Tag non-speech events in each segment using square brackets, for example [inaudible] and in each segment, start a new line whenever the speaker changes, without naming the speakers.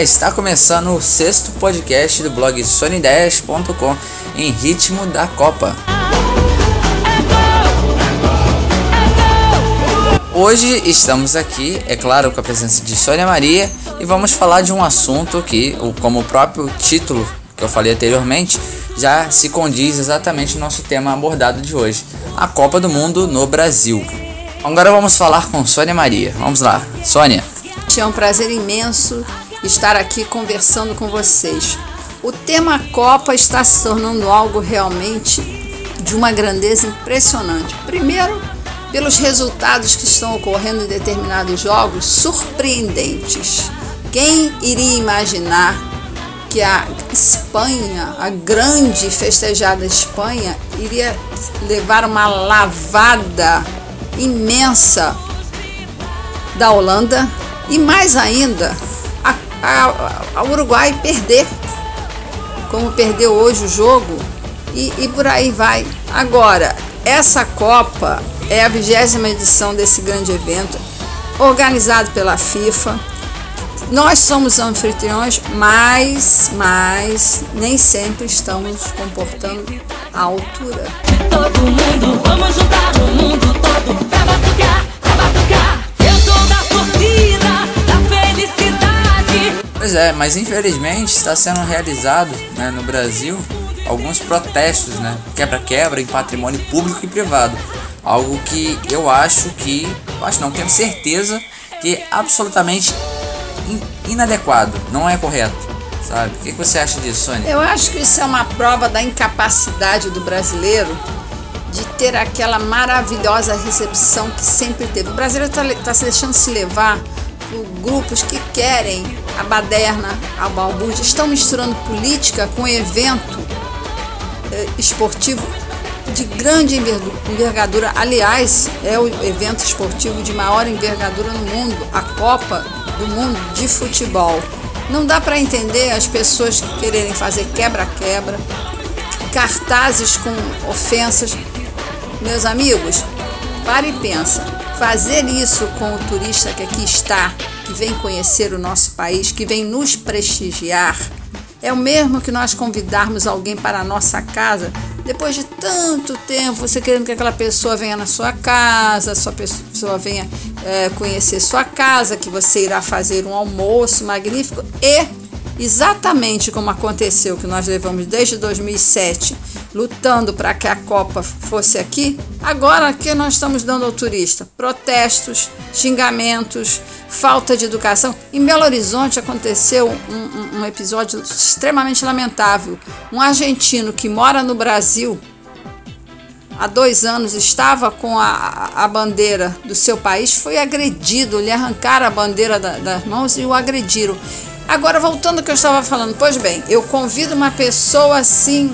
Está começando o sexto podcast do blog sonideias.com em ritmo da Copa. Hoje estamos aqui, é claro, com a presença de Sônia Maria e vamos falar de um assunto que, como o próprio título que eu falei anteriormente, já se condiz exatamente no nosso tema abordado de hoje: a Copa do Mundo no Brasil. Agora vamos falar com Sônia Maria. Vamos lá, Sônia.
É um prazer imenso estar aqui conversando com vocês. O tema Copa está se tornando algo realmente de uma grandeza impressionante. Primeiro, pelos resultados que estão ocorrendo em determinados jogos surpreendentes. Quem iria imaginar que a Espanha, a grande festejada Espanha, iria levar uma lavada imensa da Holanda e mais ainda a, a Uruguai perder, como perdeu hoje o jogo, e, e por aí vai. Agora, essa Copa é a vigésima edição desse grande evento, organizado pela FIFA. Nós somos anfitriões, mas, mas nem sempre estamos comportando à altura. Todo mundo, vamos juntar o mundo todo pra batucar, pra batucar.
Pois é, mas infelizmente está sendo realizado né, no Brasil alguns protestos, né, quebra-quebra em patrimônio público e privado, algo que eu acho que, acho não tenho certeza que é absolutamente in, inadequado, não é correto, sabe? O que, que você acha disso, Sônia?
Eu acho que isso é uma prova da incapacidade do brasileiro de ter aquela maravilhosa recepção que sempre teve. O brasileiro está tá se deixando se levar por grupos que querem a baderna, a balbúrdia, estão misturando política com evento eh, esportivo de grande envergadura. Aliás, é o evento esportivo de maior envergadura no mundo, a Copa do Mundo de Futebol. Não dá para entender as pessoas que quererem fazer quebra-quebra, cartazes com ofensas. Meus amigos, pare e pensa. Fazer isso com o turista que aqui está que vem conhecer o nosso país, que vem nos prestigiar, é o mesmo que nós convidarmos alguém para a nossa casa, depois de tanto tempo, você querendo que aquela pessoa venha na sua casa, sua pessoa venha é, conhecer sua casa, que você irá fazer um almoço magnífico. E exatamente como aconteceu que nós levamos desde 2007 lutando para que a Copa fosse aqui, agora que nós estamos dando ao turista protestos, xingamentos, falta de educação. Em Belo Horizonte aconteceu um, um, um episódio extremamente lamentável. Um argentino que mora no Brasil há dois anos estava com a, a bandeira do seu país, foi agredido, lhe arrancaram a bandeira da, das mãos e o agrediram. Agora, voltando ao que eu estava falando, pois bem, eu convido uma pessoa assim,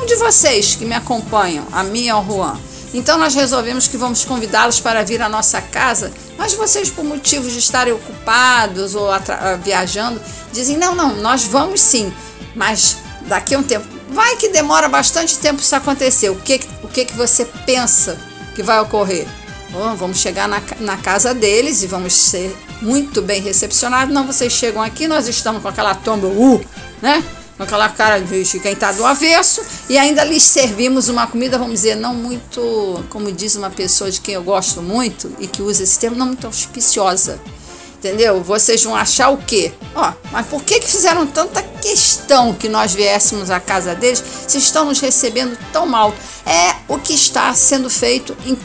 um de vocês que me acompanham, a minha ou o Juan. Então nós resolvemos que vamos convidá-los para vir à nossa casa, mas vocês, por motivos de estarem ocupados ou ah, viajando, dizem: não, não, nós vamos sim, mas daqui a um tempo. Vai que demora bastante tempo isso acontecer. O que, o que, que você pensa que vai ocorrer? Vamos chegar na, na casa deles e vamos ser muito bem recepcionados. Não, vocês chegam aqui, nós estamos com aquela tomba, uh, né? Com aquela cara de quem está do avesso e ainda lhes servimos uma comida, vamos dizer, não muito, como diz uma pessoa de quem eu gosto muito e que usa esse termo, não muito auspiciosa. Entendeu? Vocês vão achar o quê? Ó, mas por que, que fizeram tanta questão que nós viéssemos à casa deles se estão nos recebendo tão mal? É o que está sendo feito em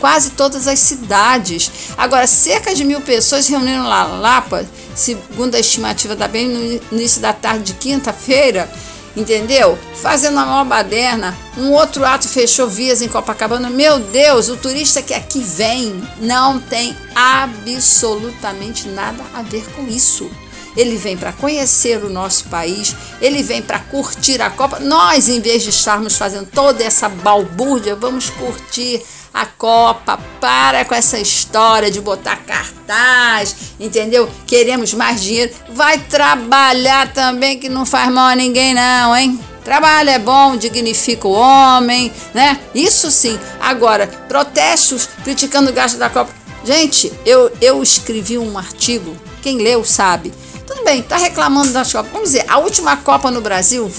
quase todas as cidades. Agora, cerca de mil pessoas reuniram lá Lapa, segundo a estimativa da BEM, no início da tarde de quinta-feira. entendeu? Fazendo a maior baderna. Um outro ato fechou vias em Copacabana. Meu Deus, o turista que aqui vem não tem absolutamente nada a ver com isso. Ele vem para conhecer o nosso país, ele vem para curtir a Copa. Nós, em vez de estarmos fazendo toda essa balbúrdia, vamos curtir a Copa, para com essa história de botar cartaz, entendeu? Queremos mais dinheiro. Vai trabalhar também, que não faz mal a ninguém, não, hein? Trabalho é bom, dignifica o homem, né? Isso sim. Agora, protestos criticando o gasto da Copa. Gente, eu, eu escrevi um artigo, quem leu sabe. Tudo bem, tá reclamando da Copa. Vamos dizer, a última Copa no Brasil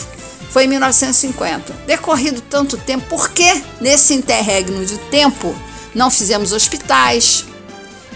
foi em 1950. Decorrido tanto tempo, por que nesse interregno de tempo não fizemos hospitais,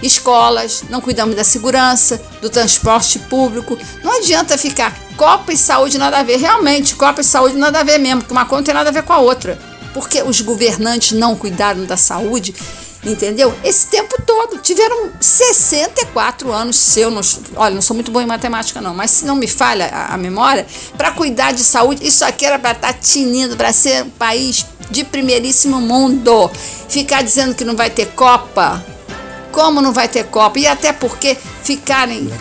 escolas, não cuidamos da segurança, do transporte público? Não adianta ficar Copa e saúde nada a ver. Realmente, Copa e saúde nada a ver mesmo, porque uma conta tem nada a ver com a outra. Porque os governantes não cuidaram da saúde entendeu? Esse tempo todo. Tiveram 64 anos, se eu não. Olha, não sou muito bom em matemática, não, mas se não me falha a, a memória, para cuidar de saúde, isso aqui era para estar tá tinindo, para ser um país de primeiríssimo mundo. Ficar dizendo que não vai ter Copa. Como não vai ter Copa? E até porque ficarem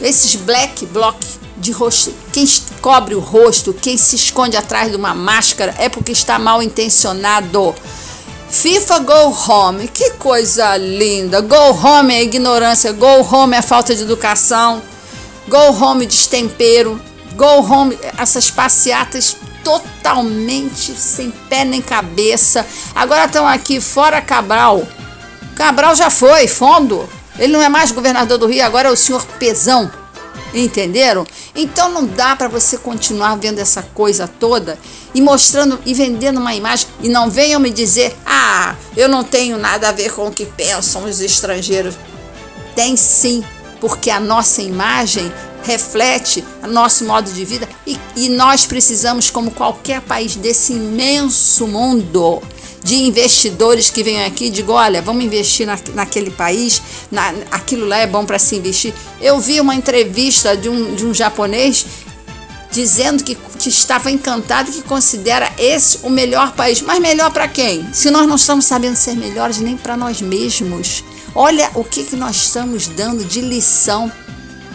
esses black bloc de rosto, quem cobre o rosto, quem se esconde atrás de uma máscara é porque está mal intencionado. FIFA Go Home, que coisa linda. Go Home é ignorância, Go Home é falta de educação, Go Home destempero, Go Home essas passeatas totalmente sem pé nem cabeça. Agora estão aqui fora Cabral. Cabral já foi, fundo. Ele não é mais governador do Rio, agora é o senhor Pezão. Entenderam? Então não dá para você continuar vendo essa coisa toda e mostrando e vendendo uma imagem e não venham me dizer: "Ah, eu não tenho nada a ver com o que pensam os estrangeiros". Tem sim, porque a nossa imagem reflete o nosso modo de vida e, e nós precisamos, como qualquer país desse imenso mundo, de investidores que vêm aqui e digam, olha, vamos investir na, naquele país, na, aquilo lá é bom para se investir. Eu vi uma entrevista de um, de um japonês dizendo que, que estava encantado e que considera esse o melhor país. Mas melhor para quem? Se nós não estamos sabendo ser melhores nem para nós mesmos. Olha o que, que nós estamos dando de lição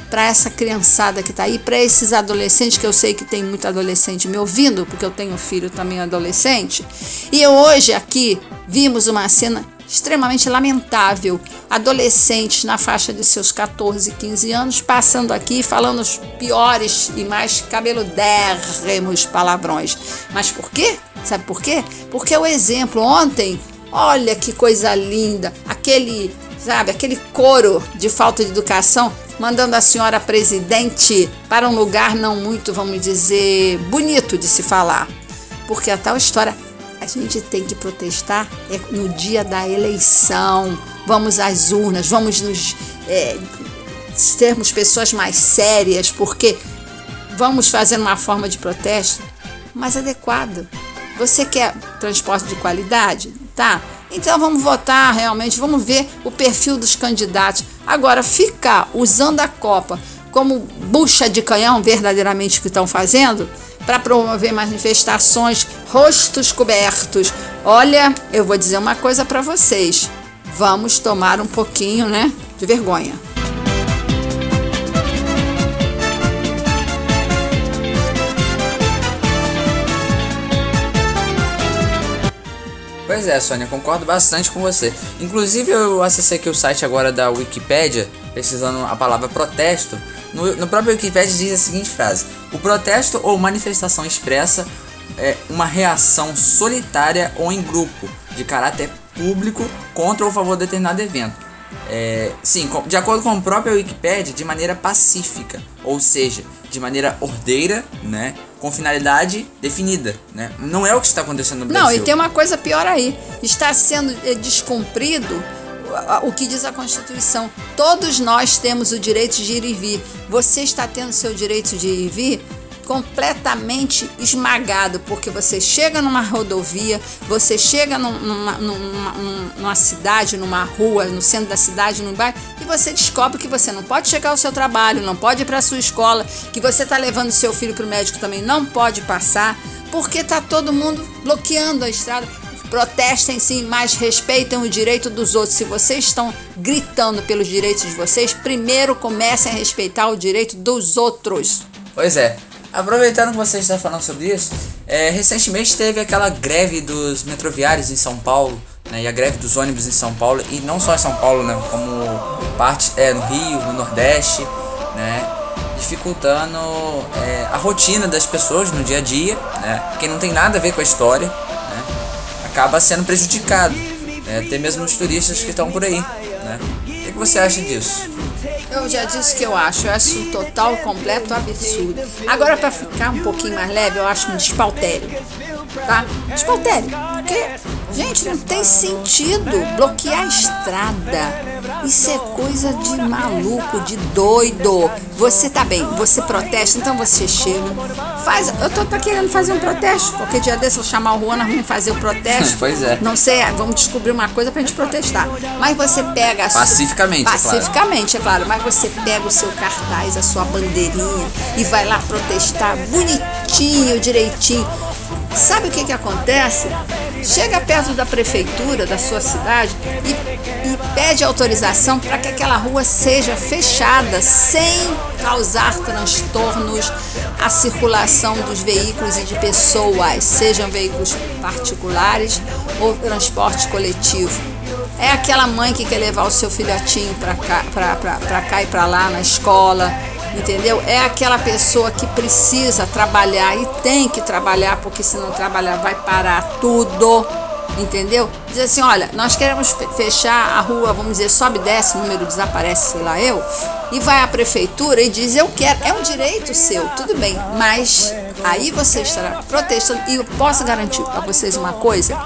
para essa criançada que está aí, para esses adolescentes, que eu sei que tem muito adolescente me ouvindo, porque eu tenho filho também adolescente. E hoje aqui vimos uma cena extremamente lamentável. Adolescentes na faixa de seus 14, 15 anos passando aqui falando os piores e mais cabeludérrimos palavrões. Mas por quê? Sabe por quê? Porque o exemplo ontem, olha que coisa linda, aquele, sabe, aquele coro de falta de educação mandando a senhora presidente para um lugar não muito, vamos dizer, bonito de se falar. Porque a tal história, a gente tem que protestar é no dia da eleição. Vamos às urnas, vamos nos é, sermos pessoas mais sérias, porque vamos fazer uma forma de protesto mais adequada. Você quer transporte de qualidade? Tá. Então vamos votar realmente, vamos ver o perfil dos candidatos. Agora, ficar usando a Copa como bucha de canhão, verdadeiramente, que estão fazendo, para promover manifestações, rostos cobertos. Olha, eu vou dizer uma coisa para vocês. Vamos tomar um pouquinho, né, de vergonha.
Pois é, Sônia, concordo bastante com você. Inclusive, eu acessei aqui o site agora da Wikipedia, precisando a palavra protesto. No, no próprio Wikipedia diz a seguinte frase: O protesto ou manifestação expressa é uma reação solitária ou em grupo, de caráter público, contra ou a favor de determinado evento. É, sim, de acordo com a própria Wikipedia, de maneira pacífica, ou seja, de maneira ordeira, né, com finalidade definida, né? Não é o que está acontecendo no Brasil.
Não, e tem uma coisa pior aí. Está sendo eh, descumprido o que diz a Constituição. Todos nós temos o direito de ir e vir. Você está tendo seu direito de ir e vir? Completamente esmagado, porque você chega numa rodovia, você chega numa, numa, numa, cidade, numa rua, no centro da cidade, num bairro, e você descobre que você não pode chegar ao seu trabalho, não pode ir para a sua escola, que você está levando seu filho para o médico também não pode passar, porque está todo mundo bloqueando a estrada. Protestem sim, mas respeitem o direito dos outros. Se vocês estão gritando pelos direitos de vocês, primeiro comecem a respeitar o direito dos outros.
Pois é. Aproveitando que você está falando sobre isso, é, recentemente teve aquela greve dos metroviários em São Paulo, né, e a greve dos ônibus em São Paulo, e não só em São Paulo, né, como parte é, no Rio, no Nordeste, né, dificultando é, a rotina das pessoas no dia a dia, né, que não tem nada a ver com a história, né, acaba sendo prejudicado, né, até mesmo os turistas que estão por aí. Né. O que, que você acha disso?
Eu já disse que eu acho, eu acho um total, completo absurdo. Agora, para ficar um pouquinho mais leve, eu acho um despautério. Tá? Despautério. Porque, gente, não tem sentido bloquear a estrada. Isso é coisa de maluco, de doido. Você tá bem, você protesta, então você chega, faz. Eu tô tá querendo fazer um protesto. Qualquer dia desse eu chamar o Juan, vamos fazer o protesto. [laughs]
pois é.
Não sei, vamos descobrir uma coisa pra gente protestar. Mas você pega a
Pacificamente,
Pacificamente, é claro. é claro. Mas você pega o seu cartaz, a sua bandeirinha e vai lá protestar bonitinho, direitinho. Sabe o que, que acontece? Chega perto da prefeitura da sua cidade e, e pede autorização para que aquela rua seja fechada sem causar transtornos à circulação dos veículos e de pessoas, sejam veículos particulares ou transporte coletivo. É aquela mãe que quer levar o seu filhotinho para cá, cá e para lá na escola, entendeu? É aquela pessoa que precisa trabalhar e tem que trabalhar, porque se não trabalhar vai parar tudo, entendeu? Diz assim, olha, nós queremos fechar a rua, vamos dizer, sobe, desce, número desaparece, sei lá eu, e vai à prefeitura e diz, eu quero, é um direito seu, tudo bem, mas aí você estará protestando, e eu posso garantir para vocês uma coisa,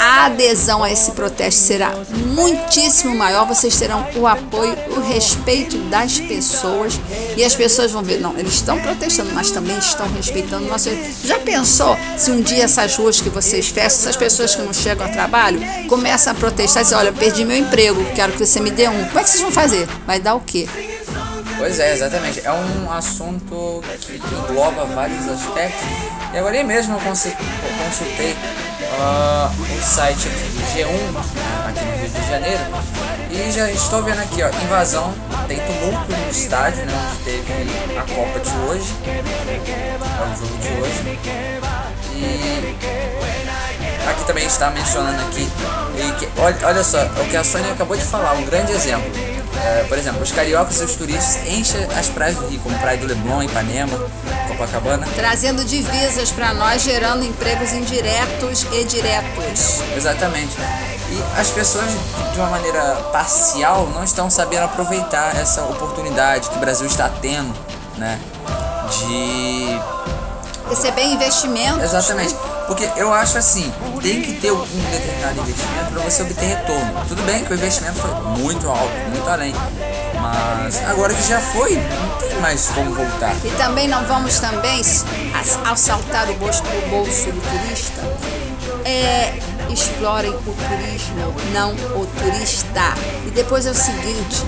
a adesão a esse protesto será muitíssimo maior, vocês terão o apoio, o respeito das pessoas e as pessoas vão ver, não, eles estão protestando, mas também estão respeitando o nosso. Já pensou se um dia essas ruas que vocês fecham, essas pessoas que não chegam ao trabalho, começam a protestar e dizem, olha, perdi meu emprego, quero que você me dê um. Como é que vocês vão fazer? Vai dar o quê?
Pois é, exatamente. É um assunto que engloba vários aspectos. E agora mesmo eu consultei uh, o site aqui G1, aqui no Rio de Janeiro, e já estou vendo aqui, ó, invasão, tem tumulto no estádio, né, onde teve a Copa de hoje, é o jogo de hoje, e aqui também está mencionando aqui, que, olha, olha só, o que a Sônia acabou de falar, um grande exemplo, é, por exemplo, os cariocas e os turistas enchem as praias do Rio, como Praia do Leblon, Ipanema, Copacabana.
Trazendo divisas para nós, gerando empregos indiretos e diretos.
Exatamente. E as pessoas, de uma maneira parcial, não estão sabendo aproveitar essa oportunidade que o Brasil está tendo, né? De
receber investimentos.
Exatamente. Porque eu acho assim, tem que ter um determinado investimento para você obter retorno. Tudo bem que o investimento foi muito alto, muito além. Mas agora que já foi, não tem mais como voltar.
E também não vamos também assaltar o bolso, do turista. É, explorem o turismo, não o turista. E depois é o seguinte,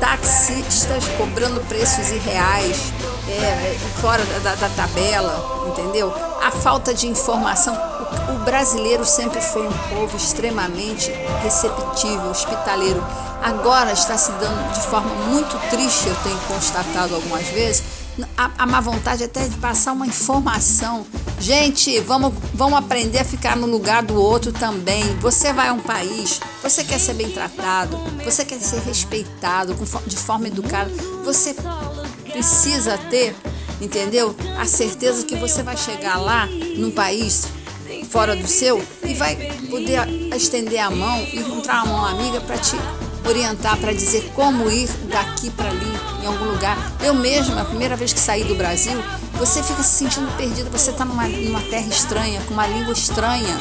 taxistas cobrando preços irreais, é, fora da, da, tabela, entendeu? A falta de informação. O, o brasileiro sempre foi um povo extremamente receptível, hospitaleiro. Agora está se dando de forma muito triste, eu tenho constatado algumas vezes, a, a má vontade até de passar uma informação. Gente, vamos, vamos aprender a ficar no lugar do outro também. Você vai a um país, você quer ser bem tratado, você quer ser respeitado de forma educada, você precisa ter, entendeu? A certeza que você vai chegar lá num país fora do seu e vai poder estender a mão e encontrar uma mão amiga para te orientar, para dizer como ir daqui para ali, em algum lugar. Eu mesma, a primeira vez que saí do Brasil, você fica se sentindo perdido, você está numa, numa terra estranha, com uma língua estranha.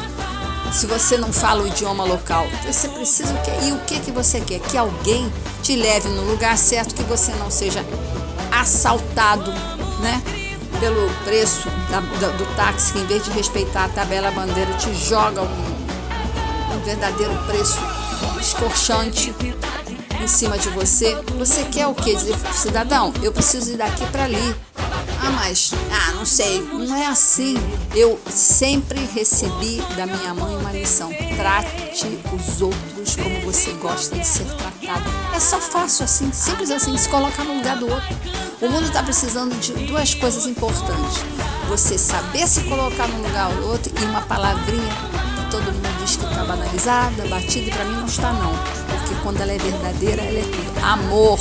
Se você não fala o idioma local, você precisa o quê? E o que que você quer? Que alguém te leve no lugar certo, que você não seja assaltado, né? pelo preço da, do, do táxi, que em vez de respeitar a tabela bandeira, te joga um, um verdadeiro preço escorchante em cima de você. Você quer o quê? Dizer, cidadão, eu preciso ir daqui para ali. Ah, mas, ah, não sei, não é assim. Eu sempre recebi da minha mãe uma lição: trate os outros como você gosta de ser tratado. É só fácil assim, simples assim, se colocar no lugar do outro. O mundo está precisando de duas coisas importantes: você saber se colocar no lugar do outro e uma palavrinha que todo mundo diz que está banalizada, batida, e para mim não está, não. Porque quando ela é verdadeira, ela é tudo. Amor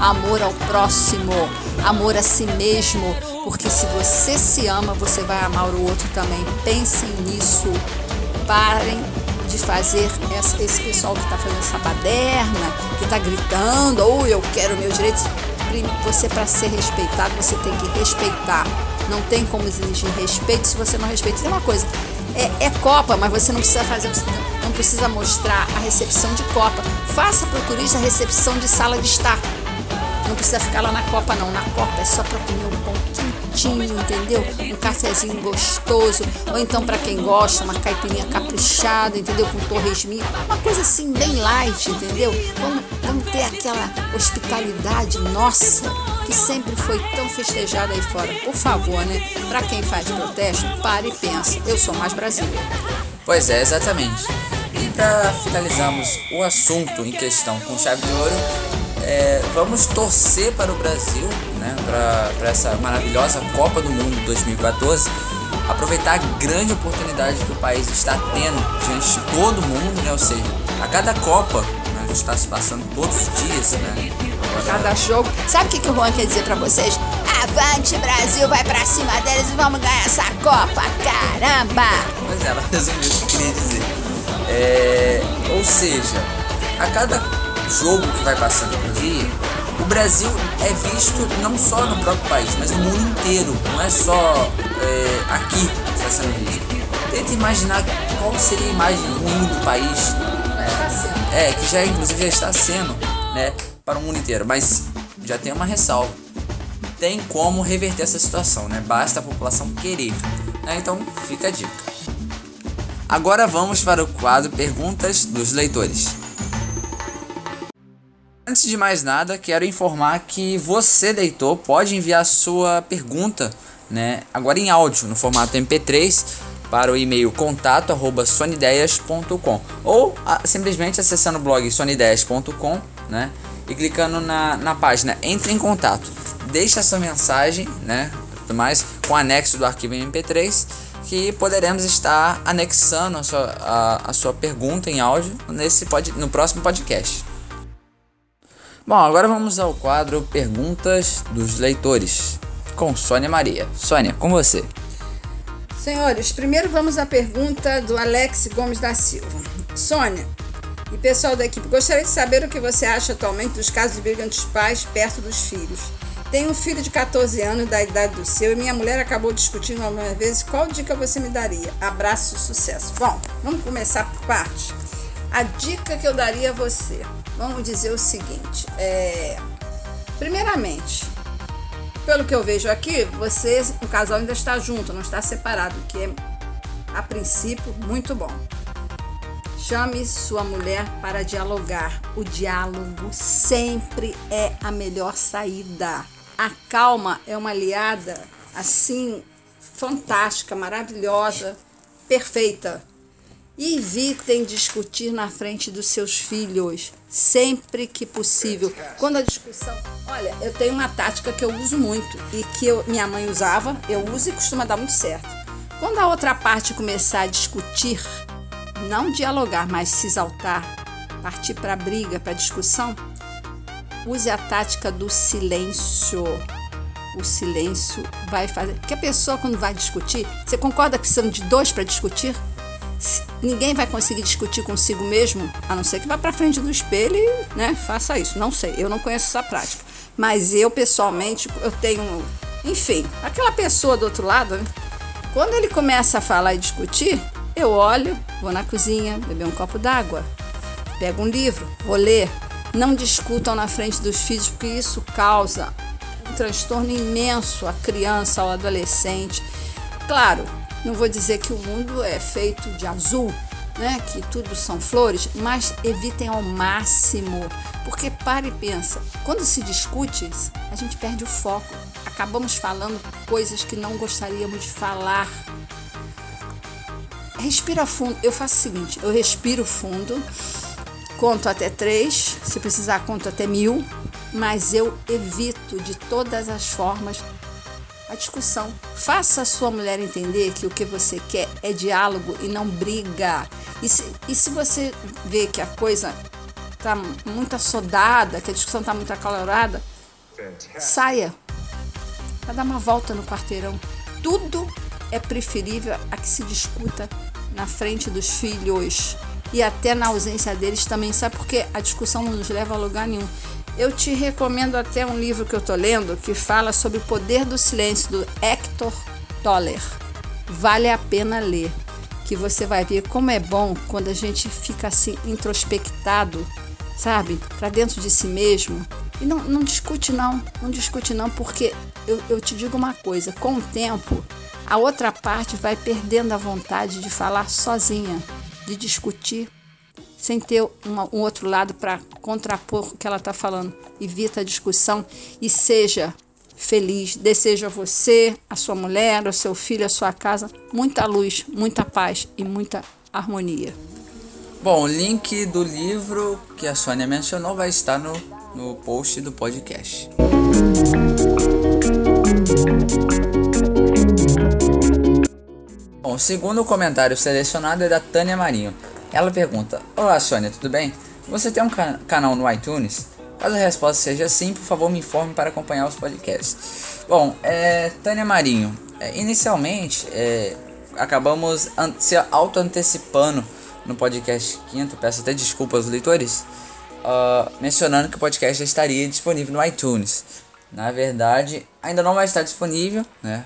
amor ao próximo, amor a si mesmo, porque se você se ama, você vai amar o outro também. Pensem nisso. Parem de fazer esse pessoal que está fazendo essa baderna, que está gritando, ou oh, eu quero meu direito. Você, para ser respeitado, você tem que respeitar. Não tem como exigir respeito se você não respeita. Tem uma coisa, é, é, Copa, mas você não precisa fazer, não precisa mostrar a recepção de Copa. Faça para o turista a recepção de sala de estar. Não precisa ficar lá na Copa, não. Na Copa é só para comer um pão quentinho, entendeu? Um cafezinho gostoso. Ou então, para quem gosta, uma caipirinha caprichada, entendeu? Com torresminho. Uma coisa assim, bem light, entendeu? Vamos, vamos ter aquela hospitalidade nossa que sempre foi tão festejada aí fora. Por favor, né? Para quem faz protesto, pare e pensa. Eu sou mais brasileiro.
Pois é, exatamente. E para finalizarmos o assunto em questão com chave de ouro, é, vamos torcer para o Brasil, né, para essa maravilhosa Copa do Mundo 2014, aproveitar a grande oportunidade que o país está tendo diante de todo mundo, né, ou seja, a cada Copa, está se passando todos os dias, né,
cada jogo. Sabe o que, que o Juan quer dizer para vocês? Avante Brasil, vai para cima deles e vamos ganhar essa Copa, caramba!
Pois é, ela [laughs] resumiu o que eu queria dizer. É, ou seja, a cada jogo que vai passando por dia, o Brasil é visto não só no próprio país, mas no mundo inteiro. Não é só é, aqui que está sendo visto. Tenta imaginar qual seria a imagem ruim do país. É, é, que já inclusive já está sendo, né, para o mundo inteiro. Mas já tem uma ressalva. Tem como reverter essa situação, né? Basta a população querer. Né? Então fica a dica. Agora vamos para o quadro Perguntas dos Leitores. Antes de mais nada, quero informar que você, leitor, pode enviar sua pergunta, né, agora em áudio, no formato MP3, para o e-mail contato@sonideias.com ou a, simplesmente acessando o blog sonideias.com, né, e clicando na, na página Entre em Contato. Deixe a sua mensagem, né, tudo mais, com anexo do arquivo em MP3 que poderemos estar anexando a sua, a, a sua pergunta em áudio nesse pod, no próximo podcast. Bom, agora vamos ao quadro Perguntas dos Leitores, com Sônia Maria. Sônia, com você.
Senhores, primeiro vamos à pergunta do Alex Gomes da Silva. Sônia e pessoal da equipe, gostaria de saber o que você acha atualmente dos casos de briga entre os pais perto dos filhos. Tenho um filho de 14 anos, da idade do seu, e minha mulher acabou discutindo algumas vezes. Qual dica você me daria? Abraço e sucesso. Bom, vamos começar por parte. A dica que eu daria a você vamos dizer o seguinte: é, primeiramente, pelo que eu vejo aqui, vocês, o casal ainda está junto, não está separado, o que é, a princípio, muito bom. Chame sua mulher para dialogar. O diálogo sempre é a melhor saída. A calma é uma aliada assim fantástica, maravilhosa, perfeita evitem discutir na frente dos seus filhos, sempre que possível. Quando a discussão. Olha, eu tenho uma tática que eu uso muito e que eu, minha mãe usava, eu uso e costuma dar muito certo. Quando a outra parte começar a discutir, não dialogar, mas se exaltar, partir para briga, para discussão, use a tática do silêncio. O silêncio vai fazer. Porque a pessoa, quando vai discutir, você concorda que são de dois para discutir? Ninguém vai conseguir discutir consigo mesmo, a não ser que vá para frente do espelho e né, faça isso. Não sei, eu não conheço essa prática. Mas eu, pessoalmente, eu tenho. Enfim, aquela pessoa do outro lado, né, quando ele começa a falar e discutir, eu olho, vou na cozinha, beber um copo d'água, pego um livro, vou ler. Não discutam na frente dos filhos, porque isso causa um transtorno imenso à criança, ao adolescente. Claro, não vou dizer que o mundo é feito de azul, né, que tudo são flores, mas evitem ao máximo, porque para e pensa, quando se discute, a gente perde o foco, acabamos falando coisas que não gostaríamos de falar. Respira fundo. Eu faço o seguinte: eu respiro fundo, conto até três, se precisar conto até mil, mas eu evito de todas as formas a discussão. Faça a sua mulher entender que o que você quer é diálogo e não briga. E se, e se você vê que a coisa está muito assodada, que a discussão está muito acalorada, saia para dar uma volta no quarteirão. Tudo é preferível a que se discuta na frente dos filhos e até na ausência deles também. Sabe porque a discussão não nos leva a lugar nenhum. Eu te recomendo até um livro que eu tô lendo que fala sobre o poder do silêncio do Hector Toller. Vale a pena ler, que você vai ver como é bom quando a gente fica assim introspectado, sabe, para dentro de si mesmo. E não, não discute não, não discute não, porque eu, eu te digo uma coisa, com o tempo a outra parte vai perdendo a vontade de falar sozinha, de discutir, sem ter uma, um outro lado para contrapor o que ela está falando. Evita a discussão e seja feliz. Desejo a você, a sua mulher, o seu filho, a sua casa, muita luz, muita paz e muita harmonia.
Bom, o link do livro que a Sônia mencionou vai estar no, no post do podcast. Bom, o segundo comentário selecionado é da Tânia Marinho. Ela pergunta: Olá Sônia, tudo bem? Você tem um can canal no iTunes? Caso a resposta seja sim, por favor me informe para acompanhar os podcasts. Bom, é, Tânia Marinho, é, inicialmente é, acabamos se auto-antecipando no podcast quinto, peço até desculpas aos leitores, uh, mencionando que o podcast já estaria disponível no iTunes. Na verdade, ainda não vai estar disponível, né?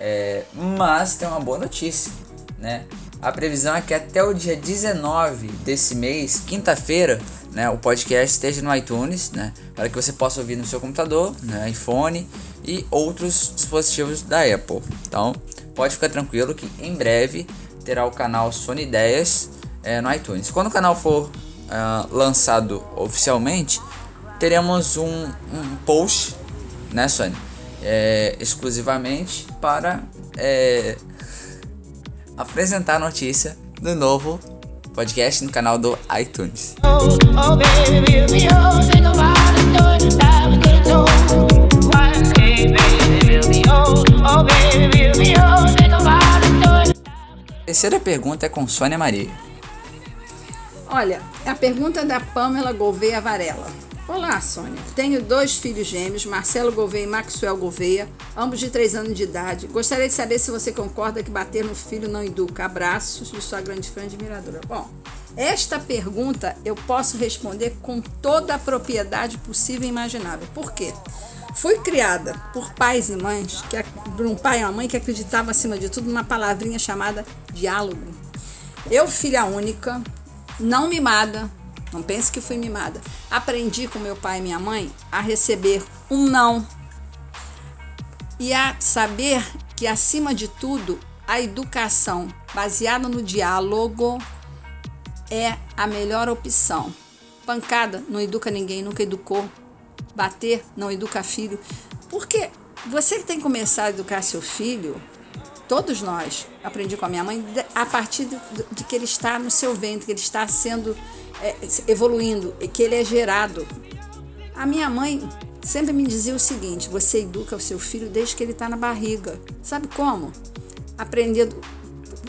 É, mas tem uma boa notícia, né? A previsão é que até o dia 19 desse mês, quinta-feira, né, o podcast esteja no iTunes, né, para que você possa ouvir no seu computador, né, iPhone e outros dispositivos da Apple. Então, pode ficar tranquilo que em breve terá o canal Sony Ideias é, no iTunes. Quando o canal for uh, lançado oficialmente, teremos um, um post, né, Sony? é, exclusivamente para é, apresentar a notícia do novo podcast no canal do iTunes. Terceira pergunta é com Sônia Maria.
Olha, a pergunta é da Pamela Gouveia Varela. Olá, Sônia. Tenho dois filhos gêmeos, Marcelo Gouveia e Maxwell Gouveia, ambos de 3 anos de idade. Gostaria de saber se você concorda que bater no filho não educa. Abraços de sua grande fã admiradora. Bom, esta pergunta eu posso responder com toda a propriedade possível e imaginável. Por quê? Fui criada por pais e mães, que, por um pai e uma mãe que acreditavam acima de tudo numa palavrinha chamada diálogo. Eu, filha única, não mimada, não pense que fui mimada. Aprendi com meu pai e minha mãe a receber um não e a saber que, acima de tudo, a educação baseada no diálogo é a melhor opção. Pancada não educa ninguém, nunca educou. Bater não educa filho. Porque você que tem que começar a educar seu filho, todos nós, aprendi com a minha mãe, a partir de, que ele está no seu ventre, que ele está sendo é, evoluindo e que ele é gerado. A minha mãe sempre me dizia o seguinte: você educa o seu filho desde que ele está na barriga. Sabe como? Aprendendo.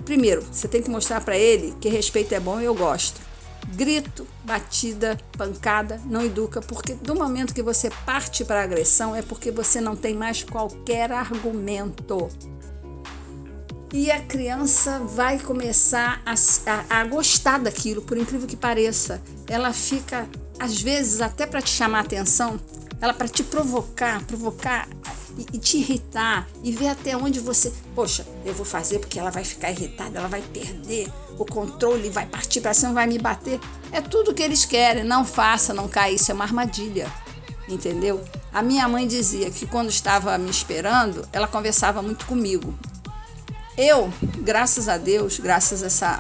Primeiro, você tem que mostrar para ele que respeito é bom e eu gosto. Grito, batida, pancada não educa, porque do momento que você parte para a agressão é porque você não tem mais qualquer argumento e a criança vai começar a, a, a, gostar daquilo, por incrível que pareça. Ela fica, às vezes, até para te chamar atenção, ela para te provocar, provocar e, e, te irritar e ver até onde você, poxa, eu vou fazer porque ela vai ficar irritada, ela vai perder o controle, vai partir para cima, vai me bater. É tudo que eles querem. Não faça, não caia, isso é uma armadilha. Entendeu? A minha mãe dizia que quando estava me esperando, ela conversava muito comigo. Eu, graças a Deus, graças a essa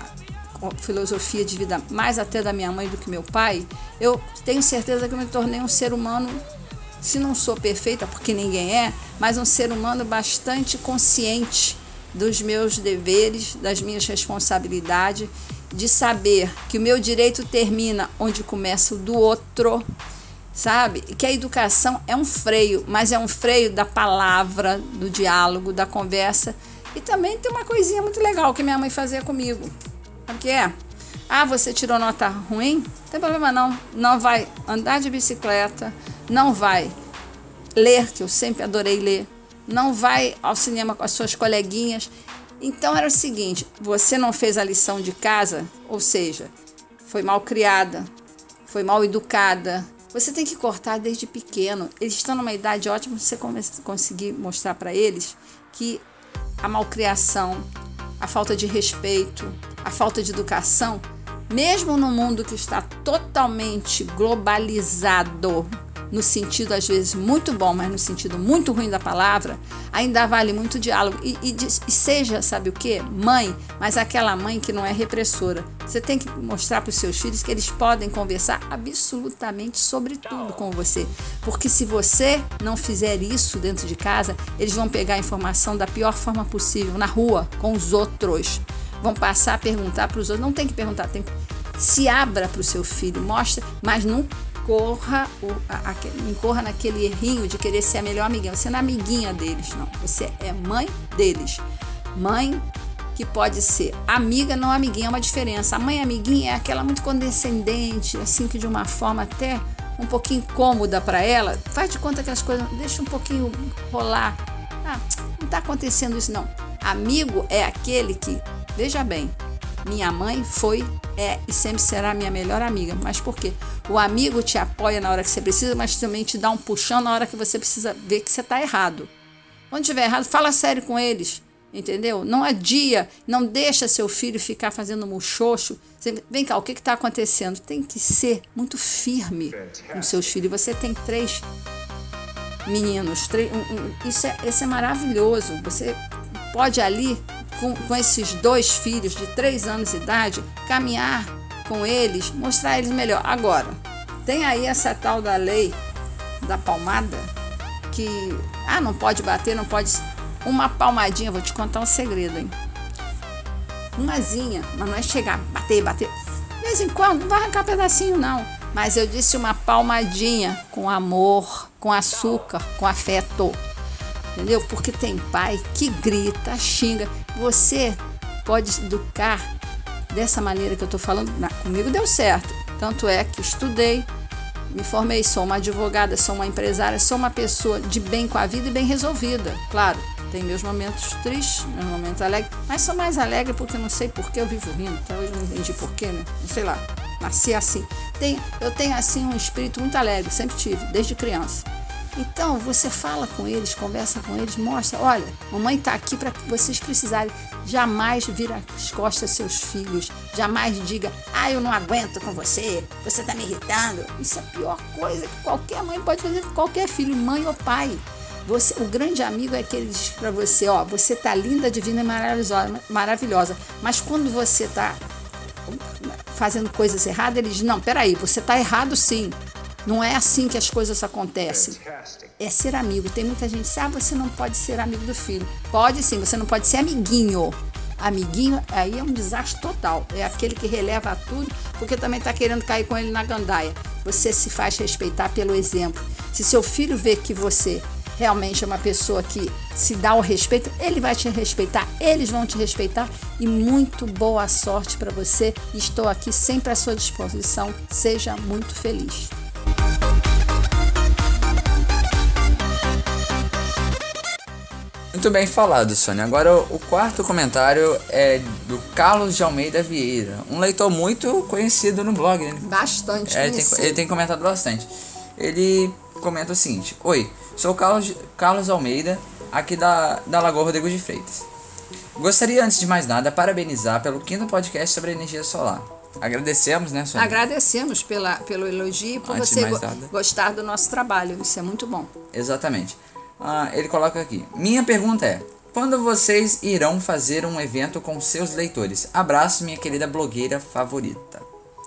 filosofia de vida mais até da minha mãe do que meu pai, eu tenho certeza que eu me tornei um ser humano, se não sou perfeita, porque ninguém é, mas um ser humano bastante consciente dos meus deveres, das minhas responsabilidades, de saber que o meu direito termina onde começa o do outro, sabe? Que a educação é um freio, mas é um freio da palavra, do diálogo, da conversa. E também tem uma coisinha muito legal que minha mãe fazia comigo. O que é? Ah, você tirou nota ruim? Não tem problema não. Não vai andar de bicicleta, não vai ler, que eu sempre adorei ler, não vai ao cinema com as suas coleguinhas. Então era o seguinte: você não fez a lição de casa, ou seja, foi mal criada, foi mal educada. Você tem que cortar desde pequeno. Eles estão numa idade ótima você conseguir mostrar para eles que a malcriação, a falta de respeito, a falta de educação, mesmo no mundo que está totalmente globalizado, no sentido às vezes muito bom, mas no sentido muito ruim da palavra, ainda vale muito diálogo. E, e, e seja, sabe o que? Mãe, mas aquela mãe que não é repressora. Você tem que mostrar para os seus filhos que eles podem conversar absolutamente sobre tudo com você. Porque se você não fizer isso dentro de casa, eles vão pegar a informação da pior forma possível, na rua, com os outros. Vão passar a perguntar para os outros. Não tem que perguntar, tem que se abra para o seu filho, mostra, mas não incorra, o, a, a, incorra naquele errinho de querer ser a melhor amiguinha. Você não é amiguinha deles, não. Você é mãe deles. Mãe que pode ser amiga, não amiguinha, é uma diferença. A mãe amiguinha é aquela muito condescendente, assim que de uma forma até um pouquinho cômoda para ela. Faz de conta que as coisas, deixa um pouquinho rolar. Ah, não está acontecendo isso não. Amigo é aquele que, veja bem, minha mãe foi, é e sempre será minha melhor amiga. Mas por quê? O amigo te apoia na hora que você precisa, mas também te dá um puxão na hora que você precisa ver que você está errado. Quando estiver errado, fala sério com eles. Entendeu? Não adia, não deixa seu filho ficar fazendo muxoxo. Vem cá, o que está acontecendo? Tem que ser muito firme com seus filhos. Você tem três meninos, três, um, um, isso, é, isso é maravilhoso. Você pode ali com, com esses dois filhos de três anos de idade, caminhar com eles, mostrar eles melhor. Agora, tem aí essa tal da lei da palmada que ah, não pode bater, não pode uma palmadinha, vou te contar um segredo, hein? Umazinha, mas não é chegar, bater, bater. De vez em quando, não vai arrancar pedacinho, não. Mas eu disse uma palmadinha com amor, com açúcar, com afeto entendeu? Porque tem pai que grita, xinga. Você pode educar dessa maneira que eu estou falando. comigo deu certo. Tanto é que estudei, me formei, sou uma advogada, sou uma empresária, sou uma pessoa de bem com a vida e bem resolvida. Claro, tem meus momentos tristes, meus momentos alegres, mas sou mais alegre porque não sei por que eu vivo rindo. Até hoje não entendi por quê, né? Não sei lá, nasci assim. Tem, eu tenho assim um espírito muito alegre, sempre tive, desde criança. Então você fala com eles, conversa com eles, mostra, olha, mamãe está aqui para vocês precisarem. Jamais vira as costas seus filhos, jamais diga, ah, eu não aguento com você, você está me irritando. Isso é a pior coisa que qualquer mãe pode fazer com qualquer filho, mãe ou pai. Você, o grande amigo é aquele que diz para você, ó, você tá linda, divina e maravilhosa, maravilhosa. Mas quando você está fazendo coisas erradas, ele diz, não, peraí, você está errado sim. Não é assim que as coisas acontecem. É ser amigo. Tem muita gente que diz, ah, você não pode ser amigo do filho. Pode sim, você não pode ser amiguinho. Amiguinho, aí é um desastre total. É aquele que releva tudo, porque também está querendo cair com ele na gandaia. Você se faz respeitar pelo exemplo. Se seu filho vê que você realmente é uma pessoa que se dá o respeito, ele vai te respeitar, eles vão te respeitar e muito boa sorte para você. Estou aqui sempre à sua disposição. Seja muito feliz.
Muito bem falado, Sônia. Agora o quarto comentário é do Carlos de Almeida Vieira, um leitor muito conhecido no blog. Né?
Bastante
é, ele, tem, ele tem comentado bastante. Ele comenta o seguinte: Oi, sou Carlos, Carlos Almeida, aqui da, da Lagoa Rodrigo de Freitas. Gostaria, antes de mais nada, parabenizar pelo quinto podcast sobre energia solar. agradecemos, né, Sônia?
Agradecemos pela, pelo elogio e por
Antes
você go-
nada.
gostar do nosso trabalho. Isso é muito bom.
Exatamente. Ah, ele coloca aqui. Minha pergunta é: quando vocês irão fazer um evento com seus leitores? Abraço, minha querida blogueira favorita.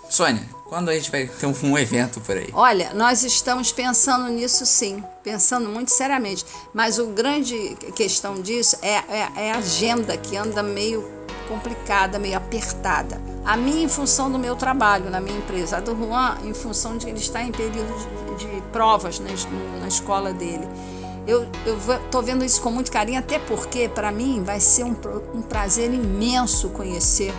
Sônia, quando a gente vai ter um, evento por aí?
Olha, nós estamos pensando nisso sim, pensando muito seriamente. Mas o grande questão disso é, é, é a agenda que anda meio complicada, meio apertada. A minha em função do meu trabalho na minha empresa, a do Juan em função de ele está em período de, de provas na escola dele. Eu estou vendo isso com muito carinho, até porque para mim vai ser um, um prazer imenso conhecer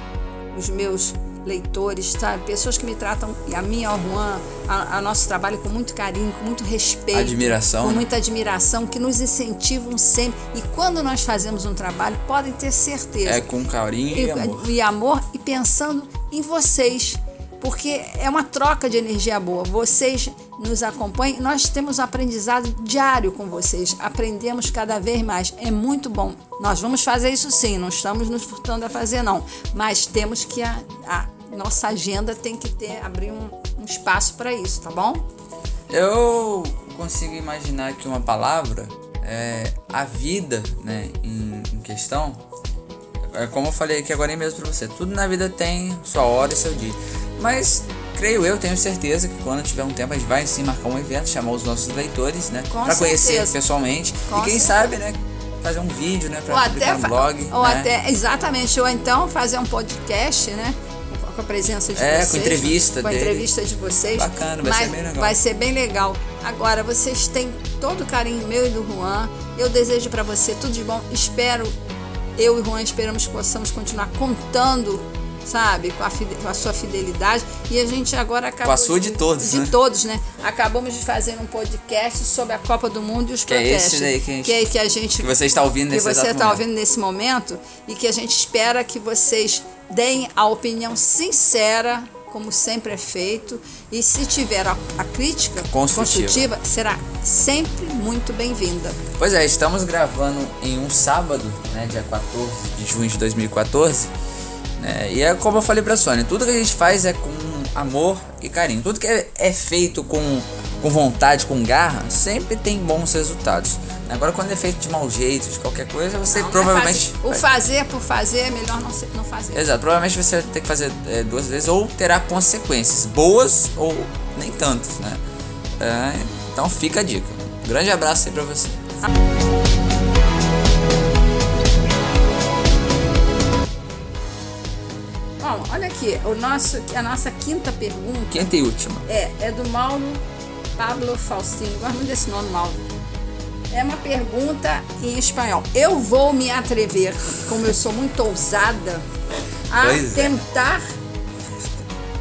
os meus leitores, sabe? Pessoas que me tratam, e a minha, ao Juan, a, a nosso trabalho com muito carinho, com muito respeito.
Admiração,
Com
né?
muita admiração, que nos incentivam sempre. E quando nós fazemos um trabalho, podem ter certeza.
É com carinho e, amor.
e amor e pensando em vocês. Porque é uma troca de energia boa. Vocês nos acompanham, nós temos um aprendizado diário com vocês. Aprendemos cada vez mais. É muito bom. Nós vamos fazer isso sim, não estamos nos furtando a fazer, não. Mas temos que. A, a nossa agenda tem que ter, abrir um, um espaço para isso, tá bom?
Eu consigo imaginar que uma palavra é a vida, né, em, em questão. É como eu falei aqui agora mesmo pra você, tudo na vida tem sua hora e seu dia. Mas creio eu, tenho certeza que quando tiver um tempo a gente vai sim marcar um evento, chamar os nossos leitores, né,
Com
Pra conhecer
certeza.
pessoalmente
Com
e quem
certeza.
sabe, né, fazer um vídeo, né,
ou
para publicar
até, fa-
blog,
ou
né?
até exatamente ou então fazer um podcast né com a presença de
É, com
vocês
entrevista
com a
dele.
entrevista de vocês
Bacana, vai
Mas
ser bem legal.
vai ser bem legal agora vocês têm todo o carinho meu e do Juan eu desejo para você tudo de bom espero eu e o Juan esperamos que possamos continuar contando sabe com a, com a sua fidelidade e a gente agora acabou
a sua de todos,
de
né?
todos né acabamos de fazer um podcast sobre a Copa do Mundo e os
Que é esse
protestos
daí que a gente-
que, é- que a gente
que você está ouvindo
que
nesse
você
exato
está
momento.
ouvindo nesse momento e que a gente espera que vocês deem a opinião sincera, como sempre é feito, e se tiver a, a crítica
Construtiva.
será sempre muito bem-vinda.
Pois é, estamos gravando em um sábado, né, dia 14 de junho de 2014. Né, e é como eu falei pra Sônia, tudo que a gente faz é com amor e carinho. Tudo que é, é feito com, com vontade, com garra, sempre tem bons resultados. Agora, quando é feito de mau jeito, de qualquer coisa, você
Não, é
provavelmente.
fazer- o fazer por fazer é melhor não, ser- não fazer.
Exato, provavelmente você vai ter que fazer é, duas vezes ou terá consequências, boas ou nem tantas, né? É, então fica a dica. Um grande abraço aí pra você.
Bom, olha aqui, o nosso, a nossa quinta pergunta
Quinta e última.
É, é do Mauro Pablo Faustino. Gosto muito desse nome, Mauro. É uma pergunta em espanhol. Eu vou me atrever, como eu sou muito ousada, a
Pois é.
tentar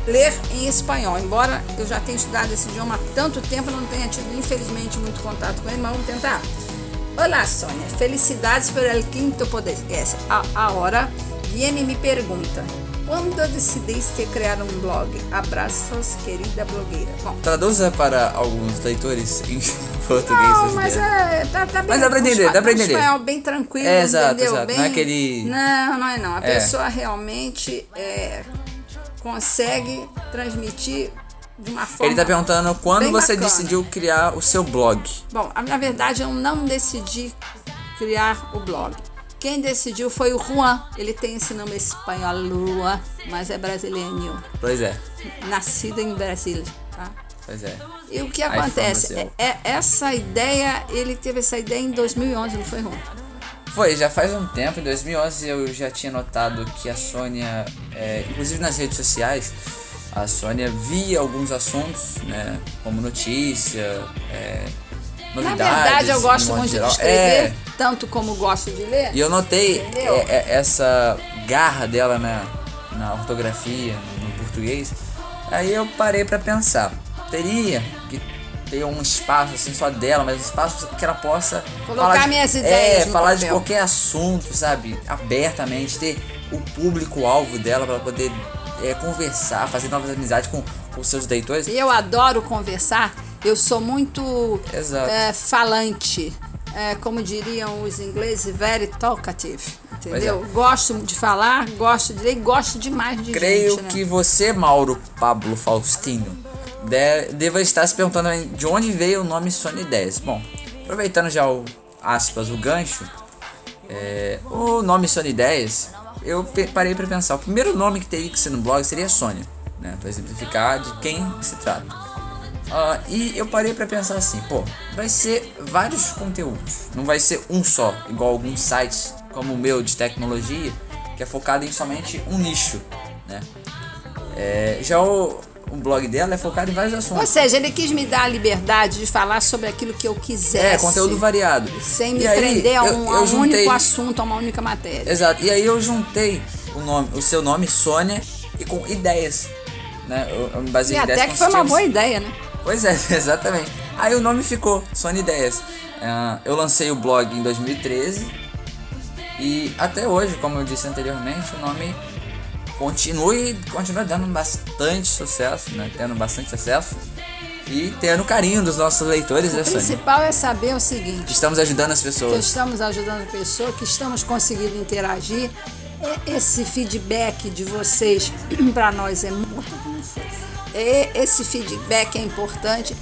ler em espanhol. Embora eu já tenha estudado esse idioma há tanto tempo, eu não tenha tido, infelizmente, muito contato com ele, mas vamos tentar. Olá, Sônia. Felicidades por el quinto podcast. A, ahora viene mi pergunta. Quando decidiste criar um blog? Abraços, querida blogueira. Bom,
Traduza para alguns leitores em [laughs] português.
não, mas é, tá, tá bem.
Mas dá pra entender,
um
dá pra
um
entender.
espanhol bem tranquilo,
É, exato,
entendeu?
exato.
Bem...
Não é aquele-
Não, não é não. A
É.
pessoa realmente é, consegue transmitir de uma forma...
Ele tá perguntando quando você
bacana.
decidiu criar o seu blog.
Bom, na verdade eu não decidi criar o blog. Quem decidiu foi o Juan. Ele tem esse nome espanhol, Juan, mas é brasileiro.
Pois é,
Nascido em Brasília, tá?
pois é.
E o que acontece? É, é- essa ideia, ele teve essa ideia em 2011, não foi, Juan?
Foi, já faz um tempo, em 2011 eu já tinha notado que a Sônia, é, inclusive nas redes sociais, a Sônia via alguns assuntos, né, como notícia, é,
Na
novidades.
verdade, eu gosto muito
geral.
de escrever,
É,
tanto como gosto de ler.
e eu notei é, é, essa garra dela na, na ortografia, no português. Aí eu parei pra pensar, teria que ter um espaço assim só dela, mas um espaço que ela possa
Colocar
falar de,
minhas ideias
é, falar de
papel.
qualquer assunto, sabe, abertamente, ter o público alvo dela para poder é, conversar, fazer novas amizades com com seus leitores.
E eu adoro conversar, eu sou muito é, falante, é, como diriam os ingleses, very talkative. Entendeu? É. Gosto de falar, gosto de ler, gosto demais de
Creio
gente, né?
que você, Mauro Pablo Faustino, deva estar se perguntando de onde veio o nome Sony 10. Bom, aproveitando já o aspas, o gancho, é, o nome Sony 10, eu parei para pensar. O primeiro nome que teria que ser no blog seria Sônia, né? Para exemplificar de quem se trata. Uh, e eu parei para pensar assim, pô, vai ser vários conteúdos, não vai ser um só, igual alguns sites como o meu de tecnologia, que é focado em somente um nicho, né? É, já o, o blog dela é focado em vários assuntos.
Ou seja, ele quis me dar a liberdade de falar sobre aquilo que eu quiser.
É, conteúdo variado.
Sem me e prender a um, eu, eu a juntei... único assunto, a uma única matéria.
Exato. E aí eu juntei o, nome, o seu nome, Sônia, e com ideias. Né? Eu, eu me baseei
e
em ideias
até que foi uma boa ideia, né?
Pois é, [laughs] exatamente. Aí o nome ficou, Sony Ideias. Uh, eu lancei o blog em 2013 e até hoje, como eu disse anteriormente, o nome continua e continua dando bastante sucesso, né? Tendo bastante acesso e tendo carinho dos nossos leitores.
O
né,
principal é saber o seguinte:
estamos ajudando as pessoas.
Que estamos ajudando a pessoa, que estamos conseguindo interagir. Esse feedback de vocês [clears throat] para nós é muito esse feedback é importante.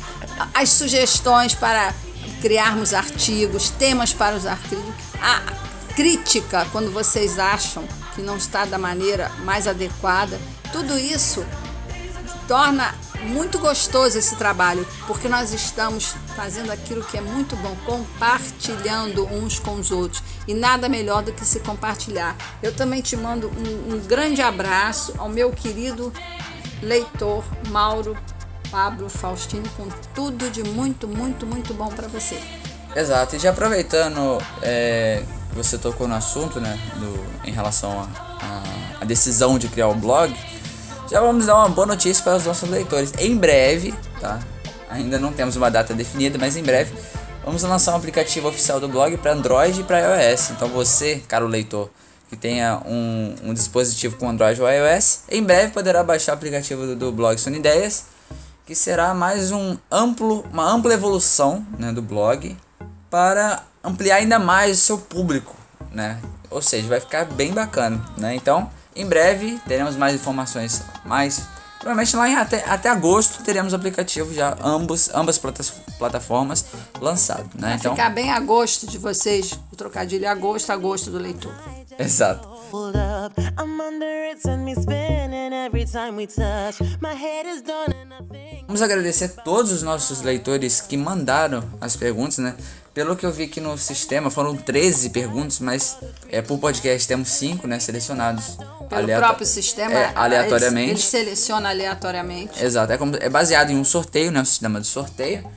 As sugestões para criarmos artigos, temas para os artigos, a crítica quando vocês acham que não está da maneira mais adequada, tudo isso torna muito gostoso esse trabalho, porque nós estamos fazendo aquilo que é muito bom, compartilhando uns com os outros. E nada melhor do que se compartilhar. Eu também te mando um, um grande abraço ao meu querido leitor Mauro Pablo Faustino com tudo de muito, muito, muito bom para você.
Exato, e já aproveitando é, que você tocou no assunto, né, do, em relação à decisão de criar o blog, já vamos dar uma boa notícia para os nossos leitores. Em breve, tá? Ainda não temos uma data definida, mas em breve vamos lançar um aplicativo oficial do blog para Android e para iOS. Então você, caro leitor, que tenha um, um, dispositivo com Android ou iOS, em breve poderá baixar o aplicativo do, do blog Sony Ideias, que será mais um amplo, uma ampla evolução né, do blog para ampliar ainda mais o seu público, né? Ou seja, vai ficar bem bacana, né? Então, em breve teremos mais informações, mais provavelmente lá em até, até agosto teremos o aplicativo já ambos ambas plataformas lançado, né?
Vai então ficar bem a gosto de vocês, o trocadilho agosto, agosto do leitor.
Exato. Vamos agradecer a todos os nossos leitores que mandaram as perguntas, né? Pelo que eu vi aqui no sistema, foram 13 perguntas, mas é, por podcast temos 5 né, selecionados.
Pelo aleato próprio sistema,
é, aleatoriamente. Ele,
ele, seleciona aleatoriamente.
Exato, é, como, é baseado em um sorteio, né, um sistema de sorteio.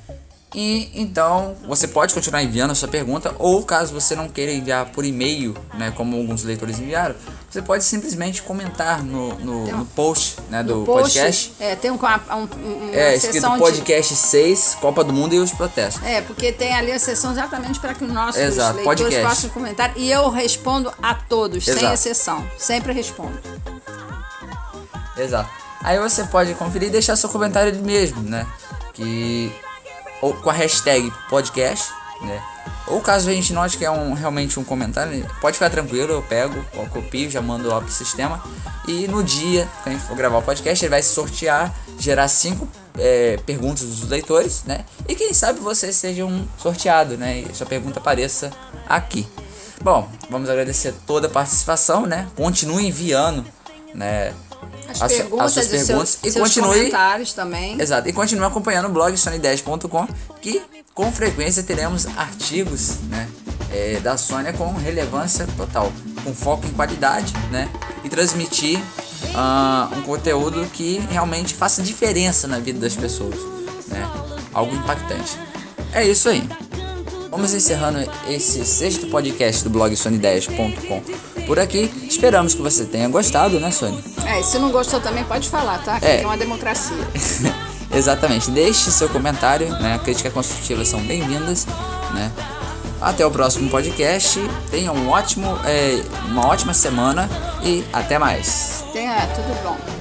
E então você pode continuar enviando a sua pergunta, ou caso você não queira enviar por e-mail, né, como alguns leitores enviaram, você pode simplesmente comentar no, no, um, no post né, do post, podcast.
É, tem um, um, uma
é, escrito podcast de... 6, Copa do Mundo e os protestos.
É, porque tem ali a sessão exatamente para que os nossos Exato, leitores podcast. possam comentar. E eu respondo a todos, Exato. sem exceção. Sempre respondo.
Exato. Aí você pode conferir e deixar seu comentário mesmo, né? Que ou com a hashtag podcast, né? Ou caso a gente note que é um, realmente um comentário, pode ficar tranquilo, eu pego, eu copio, já mando lá pro sistema. E no dia que a gente for gravar o podcast, ele vai sortear, gerar cinco é, perguntas dos leitores, né? E quem sabe você seja um sorteado, né? E sua pergunta apareça aqui. Bom, vamos agradecer toda a participação, né? Continue enviando, né?
As, as, perguntas, as suas perguntas e continue comentários também.
Exato, e continue acompanhando o blog sony10.com que com frequência teremos artigos, né, é, da Sônia com relevância total, com foco em qualidade, né, e transmitir uh, um conteúdo que realmente faça diferença na vida das pessoas, né, algo impactante. É isso aí. Vamos encerrando esse sexto podcast do blog sony10.com por aqui. Esperamos que você tenha gostado, né, Sônia?
É, e se não gostou também pode falar, tá? Que é, é uma democracia. [laughs]
Exatamente. Deixe seu comentário, né? Críticas construtivas são bem-vindas, né? Até o próximo podcast. Tenha um ótimo, é, uma ótima semana e até mais.
Tenha tudo bom.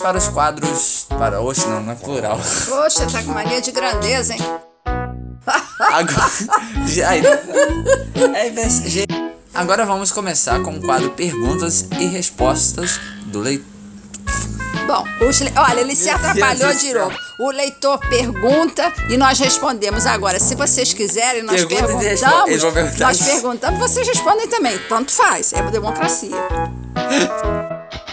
Para os quadros. Para. Oxe, não, não é plural.
Poxa, tá com mania de grandeza, hein? [laughs]
Agora. Aí, é. Agora vamos começar com o quadro Perguntas e Respostas do leitor.
Bom, le- olha, ele se
Meu
atrapalhou
Deus
de novo. O leitor pergunta e nós respondemos. Agora, se vocês quiserem, nós
Pergunta
perguntamos. Nós perguntamos, vocês respondem também. Tanto faz, é democracia. [laughs]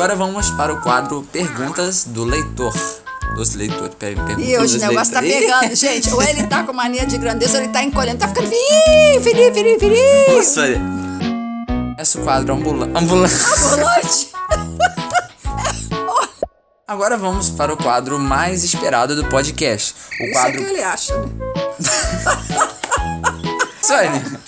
Agora vamos para o quadro Perguntas do Leitor. Dos leitores. Per- Perguntas
E hoje o negócio tá pegando, [laughs] gente. Ou ele tá com mania de grandeza, ou ele tá encolhendo. Tá ficando firi, firi, firi, firi.
Nossa, Esse é o quadro ambulante. ambulante. [laughs] Agora vamos para o quadro mais esperado do podcast. O
Isso é que
quadro.
ele acha, né? [laughs]
Sônia.